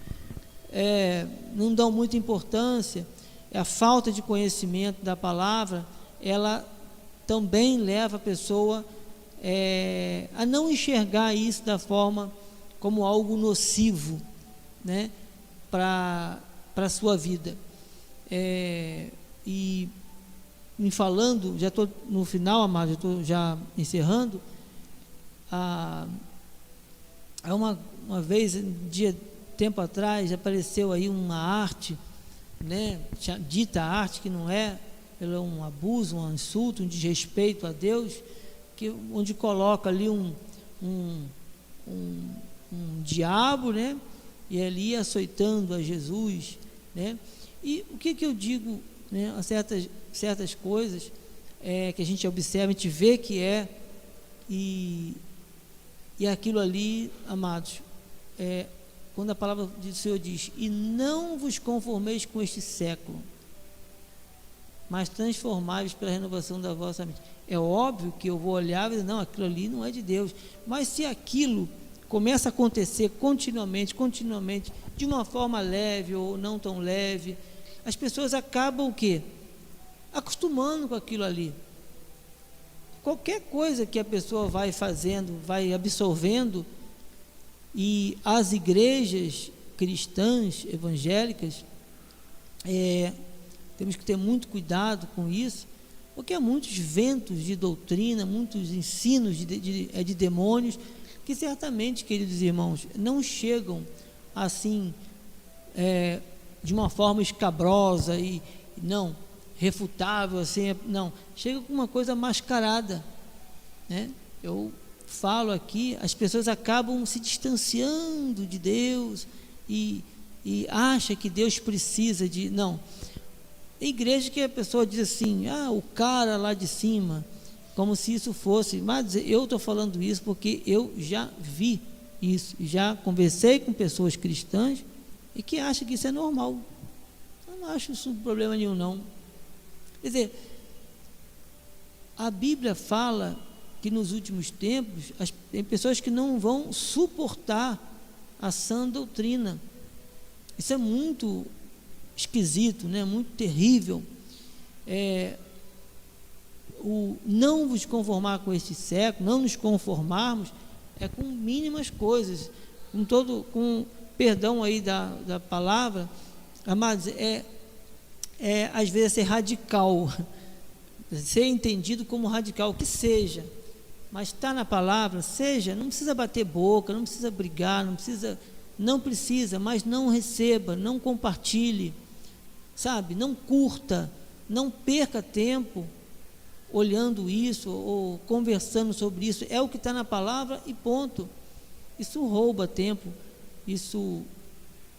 A: é, não dão muita importância. A falta de conhecimento da palavra, ela também leva a pessoa é, a não enxergar isso da forma como algo nocivo, né? Para a sua vida. É, e me falando, já estou no final, amado, já estou já encerrando. Ah, uma, uma vez, um dia, tempo atrás, apareceu aí uma arte, né, dita arte que não é, é um abuso, um insulto, um desrespeito a Deus, que, onde coloca ali um, um, um, um diabo, né, e ali açoitando a Jesus, né? E o que, que eu digo, né, a certas, certas coisas é, que a gente observa, a gente vê que é, e, e aquilo ali, amados, é, quando a palavra do Senhor diz, e não vos conformeis com este século, mas transformáveis pela renovação da vossa mente. É óbvio que eu vou olhar e dizer, não, aquilo ali não é de Deus. Mas se aquilo começa a acontecer continuamente, continuamente, de uma forma leve ou não tão leve, as pessoas acabam o quê? Acostumando com aquilo ali. Qualquer coisa que a pessoa vai fazendo, vai absorvendo, e as igrejas cristãs, evangélicas, é, temos que ter muito cuidado com isso, porque há muitos ventos de doutrina, muitos ensinos de, de, é, de demônios que certamente, queridos irmãos, não chegam assim é, de uma forma escabrosa e não refutável assim, não, chega com uma coisa mascarada, né? Eu falo aqui, as pessoas acabam se distanciando de Deus e, e acha que Deus precisa de não. Tem igreja que a pessoa diz assim, ah, o cara lá de cima, como se isso fosse. Mas eu estou falando isso porque eu já vi isso, já conversei com pessoas cristãs e que acham que isso é normal. Eu não acho isso problema nenhum, não. Quer dizer, a Bíblia fala que nos últimos tempos as, tem pessoas que não vão suportar a sã doutrina. Isso é muito esquisito, né? muito terrível. É, o não vos conformar com este século, não nos conformarmos, é com mínimas coisas, com todo, com perdão aí da, da palavra, amados, é, é às vezes ser radical, ser entendido como radical, que seja, mas está na palavra, seja, não precisa bater boca, não precisa brigar, não precisa, não precisa, mas não receba, não compartilhe, sabe, não curta, não perca tempo, olhando isso ou conversando sobre isso. É o que está na palavra e ponto. Isso rouba tempo, isso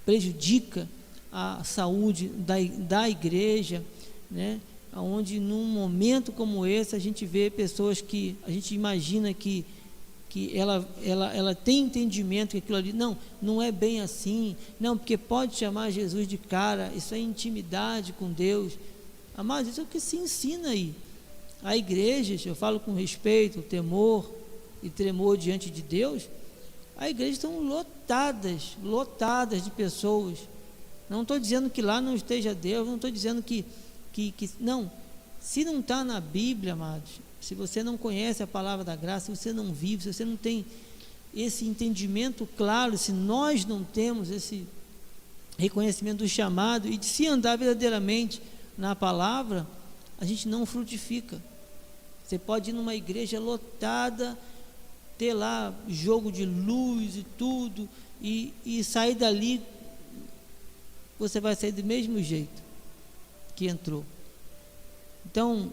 A: prejudica a saúde da, da igreja, né? Onde num momento como esse a gente vê pessoas que a gente imagina que que ela, ela, ela tem entendimento que aquilo ali, não, não é bem assim, não, porque pode chamar Jesus de cara, isso é intimidade com Deus. Amados, isso é o que se ensina aí. Há igrejas, eu falo com respeito, temor e tremor diante de Deus, há igrejas estão lotadas, lotadas de pessoas. Não estou dizendo que lá não esteja Deus, não estou dizendo que, que, que. Não. Se não está na Bíblia, amados, se você não conhece a palavra da graça, se você não vive, se você não tem esse entendimento claro, se nós não temos esse reconhecimento do chamado e de se andar verdadeiramente na palavra, a gente não frutifica. Você pode ir numa igreja lotada, ter lá jogo de luz e tudo, e, e sair dali, você vai sair do mesmo jeito que entrou. Então,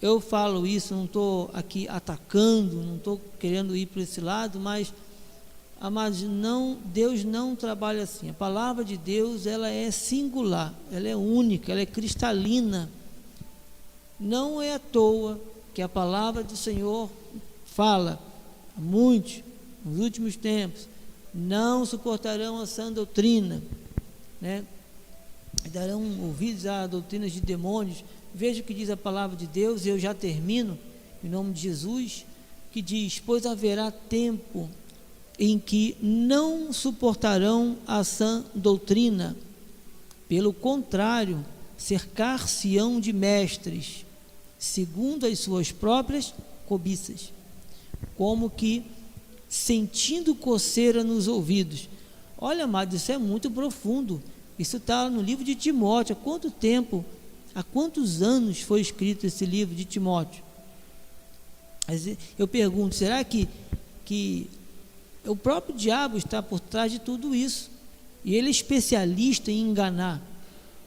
A: eu falo isso, não estou aqui atacando, não estou querendo ir para esse lado, mas Amados, não, Deus não trabalha assim. A palavra de Deus, ela é singular, ela é única, ela é cristalina. Não é à toa que a palavra do Senhor fala, muitos, nos últimos tempos, não suportarão a sã doutrina, né? darão ouvidos a doutrinas de demônios. Veja o que diz a palavra de Deus, e eu já termino, em nome de Jesus, que diz: Pois haverá tempo em que não suportarão a sã doutrina. Pelo contrário, cercar-se-ão de mestres, segundo as suas próprias cobiças, como que sentindo coceira nos ouvidos. Olha, amado, isso é muito profundo. Isso está no livro de Timóteo. Há quanto tempo, há quantos anos foi escrito esse livro de Timóteo? Eu pergunto, será que, que o próprio diabo está por trás de tudo isso. E ele é especialista em enganar,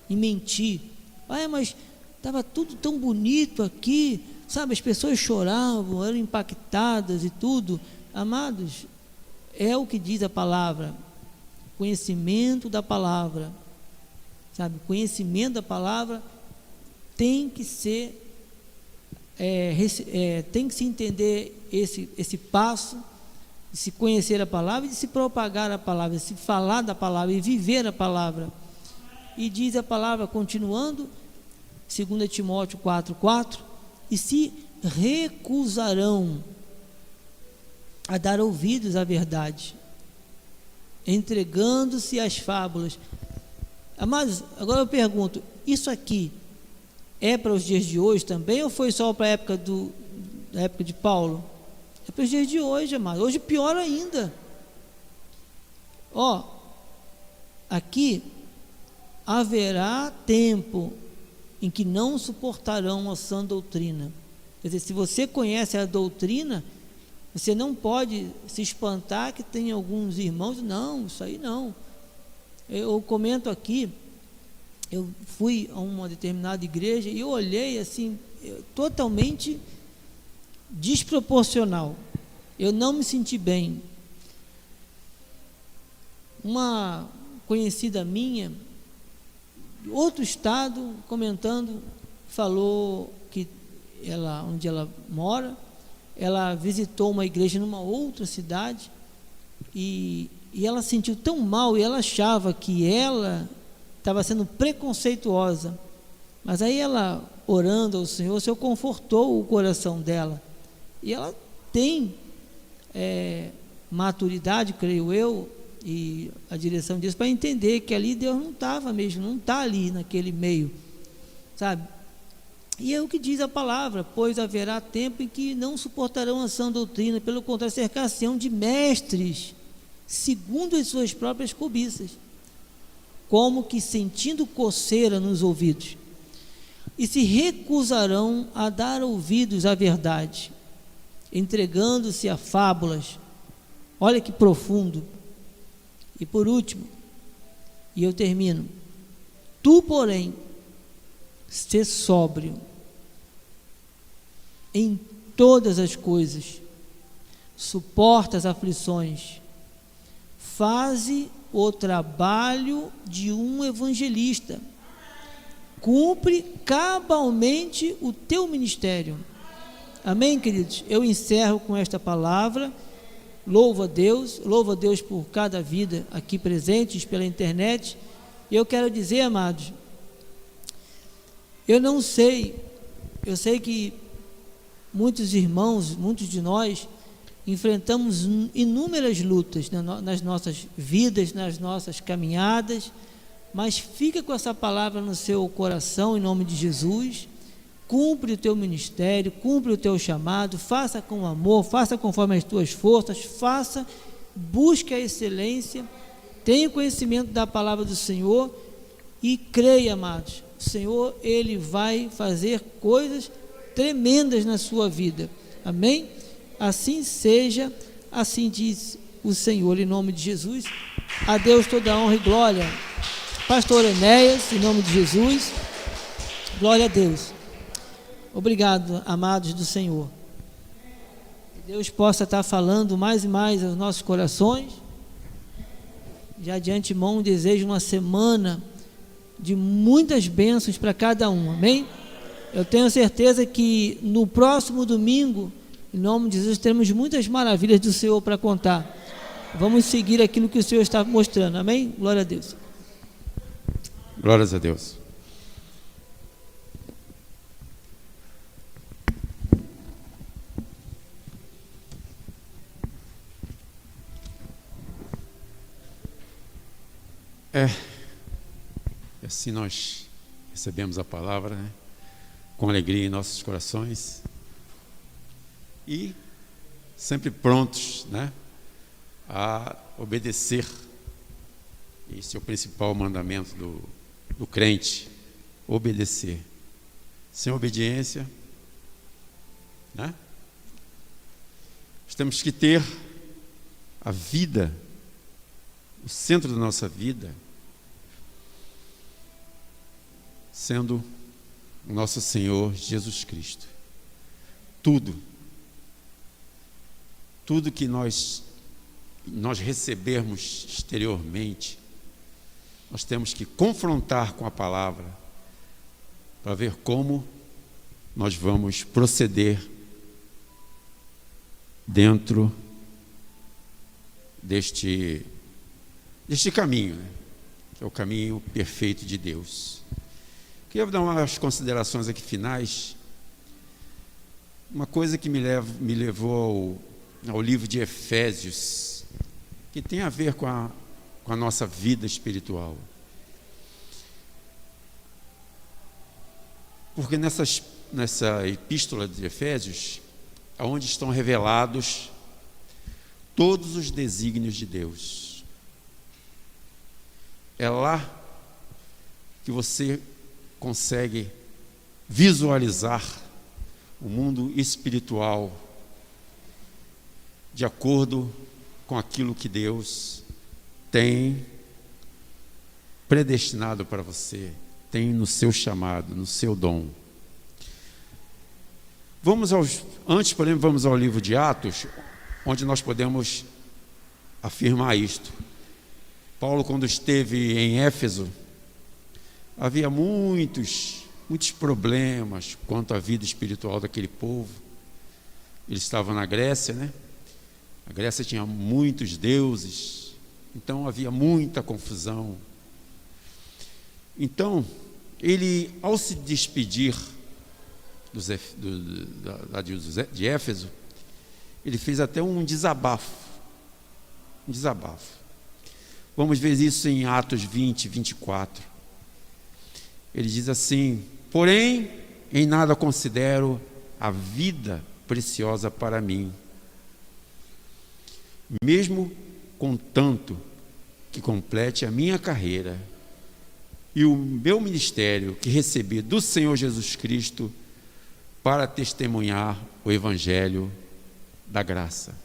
A: em mentir. Ah, mas estava tudo tão bonito aqui, sabe? As pessoas choravam, eram impactadas e tudo. Amados, é o que diz a palavra, conhecimento da palavra, sabe? Conhecimento da palavra tem que ser, é, é, tem que se entender esse, esse passo de se conhecer a palavra e de se propagar a palavra, de se falar da palavra e viver a palavra. E diz a palavra, continuando, 2 Timóteo 4,4: e se recusarão a dar ouvidos à verdade, entregando-se às fábulas. Mas agora eu pergunto: isso aqui é para os dias de hoje também ou foi só para a época, do, da época de Paulo? É para os dias de hoje, amado. Hoje pior ainda. Ó, aqui haverá tempo em que não suportarão a sã doutrina. Quer dizer, se você conhece a doutrina, você não pode se espantar que tem alguns irmãos, não, isso aí não. Eu comento aqui, eu fui a uma determinada igreja e eu olhei assim, totalmente desproporcional. Eu não me senti bem. Uma conhecida minha, outro estado, comentando, falou que ela, onde ela mora, ela visitou uma igreja numa outra cidade e, e ela sentiu tão mal e ela achava que ela estava sendo preconceituosa. Mas aí ela, orando ao Senhor, o Senhor confortou o coração dela. E ela tem é, maturidade, creio eu, e a direção disso, para entender que ali Deus não estava mesmo, não está ali naquele meio, sabe? E é o que diz a palavra, pois haverá tempo em que não suportarão a sã doutrina, pelo contrário, cercar-se de mestres, segundo as suas próprias cobiças, como que sentindo coceira nos ouvidos, e se recusarão a dar ouvidos à verdade, entregando-se a fábulas. Olha que profundo. E por último, e eu termino. Tu, porém, ser sóbrio em todas as coisas, suporta as aflições, faze o trabalho de um evangelista, cumpre cabalmente o teu ministério Amém, queridos? Eu encerro com esta palavra. Louvo a Deus, louvo a Deus por cada vida aqui presentes pela internet. E eu quero dizer, amados, eu não sei, eu sei que muitos irmãos, muitos de nós, enfrentamos inúmeras lutas nas nossas vidas, nas nossas caminhadas, mas fica com essa palavra no seu coração, em nome de Jesus cumpre o teu ministério, cumpre o teu chamado, faça com amor, faça conforme as tuas forças, faça, busque a excelência, tenha conhecimento da palavra do Senhor e creia, amados, o Senhor, Ele vai fazer coisas tremendas na sua vida, amém? Assim seja, assim diz o Senhor, em nome de Jesus, a Deus toda honra e glória, Pastor Enéas, em nome de Jesus, glória a Deus. Obrigado, amados do Senhor. Que Deus possa estar falando mais e mais aos nossos corações. Já de antemão desejo uma semana de muitas bênçãos para cada um. Amém? Eu tenho certeza que no próximo domingo, em nome de Jesus, teremos muitas maravilhas do Senhor para contar. Vamos seguir aquilo que o Senhor está mostrando. Amém? Glória a Deus.
B: Glórias a Deus. É, assim nós recebemos a palavra, né? com alegria em nossos corações e sempre prontos, né? a obedecer. Esse é o principal mandamento do, do crente: obedecer. Sem obediência, né? Nós temos que ter a vida, o centro da nossa vida, sendo nosso Senhor Jesus Cristo. Tudo, tudo que nós nós recebermos exteriormente, nós temos que confrontar com a palavra para ver como nós vamos proceder dentro deste deste caminho, né? que é o caminho perfeito de Deus. Queria dar umas considerações aqui finais. Uma coisa que me, leva, me levou ao, ao livro de Efésios, que tem a ver com a, com a nossa vida espiritual. Porque nessas, nessa epístola de Efésios, onde estão revelados todos os desígnios de Deus. É lá que você consegue visualizar o mundo espiritual de acordo com aquilo que Deus tem predestinado para você, tem no seu chamado, no seu dom. Vamos aos, antes, porém, vamos ao livro de Atos, onde nós podemos afirmar isto. Paulo, quando esteve em Éfeso, havia muitos, muitos problemas quanto à vida espiritual daquele povo. Ele estava na Grécia, né? A Grécia tinha muitos deuses, então havia muita confusão. Então, ele, ao se despedir dos, do, da, de Éfeso, ele fez até um desabafo. Um desabafo. Vamos ver isso em Atos 20, 24. Ele diz assim: Porém, em nada considero a vida preciosa para mim mesmo contanto que complete a minha carreira e o meu ministério que recebi do Senhor Jesus Cristo para testemunhar o Evangelho da graça.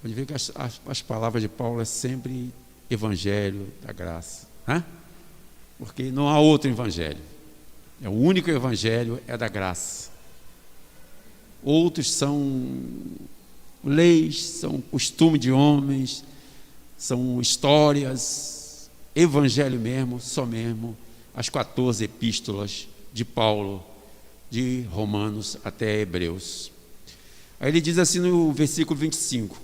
B: Pode ver que as, as, as palavras de Paulo é sempre Evangelho da graça, né? Porque não há outro Evangelho. É o único Evangelho é da graça. Outros são leis, são costume de homens, são histórias, evangelho mesmo, só mesmo, as 14 epístolas de Paulo, de Romanos até Hebreus. Aí ele diz assim no versículo 25: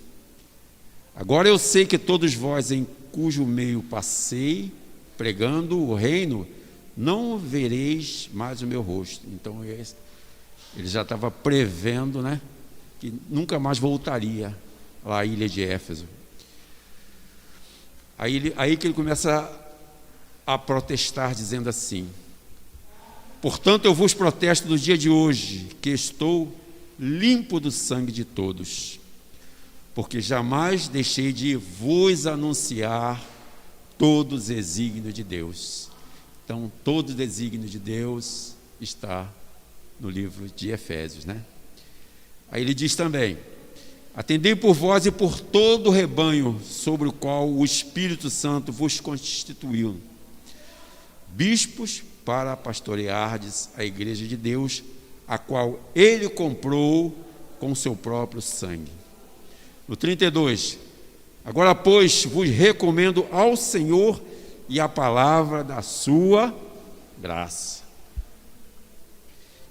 B: Agora eu sei que todos vós, em cujo meio passei, pregando o reino, não vereis mais o meu rosto. Então ele já estava prevendo, né? que nunca mais voltaria à ilha de Éfeso. Aí, ele, aí que ele começa a protestar, dizendo assim: Portanto, eu vos protesto no dia de hoje, que estou limpo do sangue de todos, porque jamais deixei de vos anunciar todos os desígnios de Deus. Então, todo o desígnio de Deus está no livro de Efésios, né? Aí ele diz também: Atendei por vós e por todo o rebanho sobre o qual o Espírito Santo vos constituiu, bispos para pastoreardes a igreja de Deus, a qual ele comprou com seu próprio sangue. No 32, agora, pois, vos recomendo ao Senhor e a palavra da sua graça,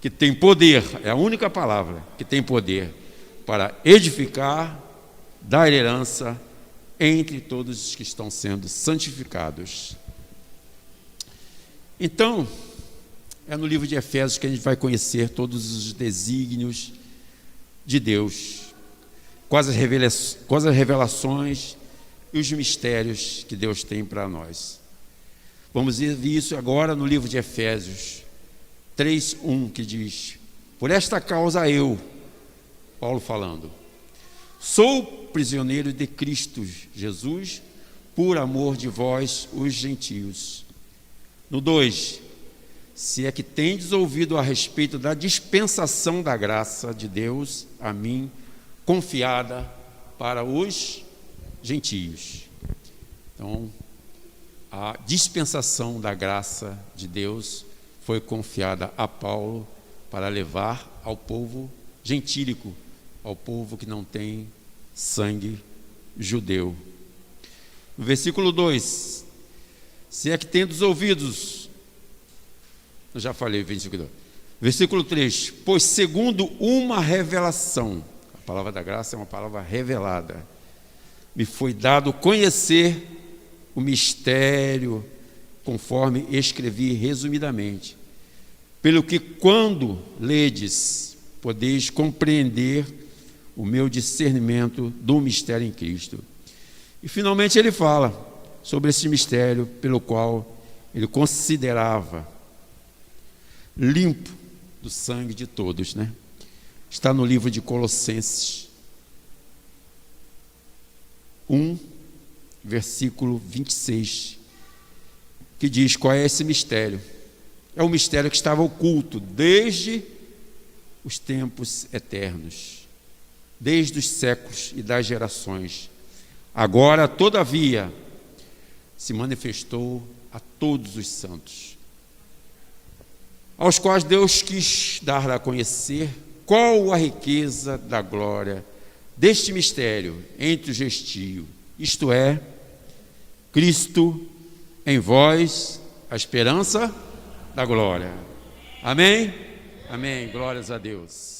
B: que tem poder, é a única palavra que tem poder para edificar, dar herança entre todos os que estão sendo santificados. Então, é no livro de Efésios que a gente vai conhecer todos os desígnios de Deus, quais as revelações e os mistérios que Deus tem para nós. Vamos ver isso agora no livro de Efésios 3:1 que diz: Por esta causa eu, Paulo falando, sou prisioneiro de Cristo Jesus, por amor de vós, os gentios. No 2, se é que tendes ouvido a respeito da dispensação da graça de Deus a mim, confiada para os gentios. Então, a dispensação da graça de Deus foi confiada a Paulo para levar ao povo gentílico, ao povo que não tem sangue judeu. Versículo 2: Se é que tem dos ouvidos eu já falei, versículo 2. Versículo 3: Pois segundo uma revelação, a palavra da graça é uma palavra revelada, me foi dado conhecer o mistério, conforme escrevi resumidamente, pelo que quando ledes, podeis compreender o meu discernimento do mistério em Cristo. E finalmente ele fala sobre esse mistério pelo qual ele considerava limpo do sangue de todos, né? Está no livro de Colossenses 1, versículo 26, que diz qual é esse mistério. É um mistério que estava oculto desde os tempos eternos, desde os séculos e das gerações. Agora, todavia, se manifestou a todos os santos aos quais Deus quis dar a conhecer qual a riqueza da glória deste mistério entre o gestio, isto é, Cristo em vós, a esperança da glória. Amém? Amém. Glórias a Deus.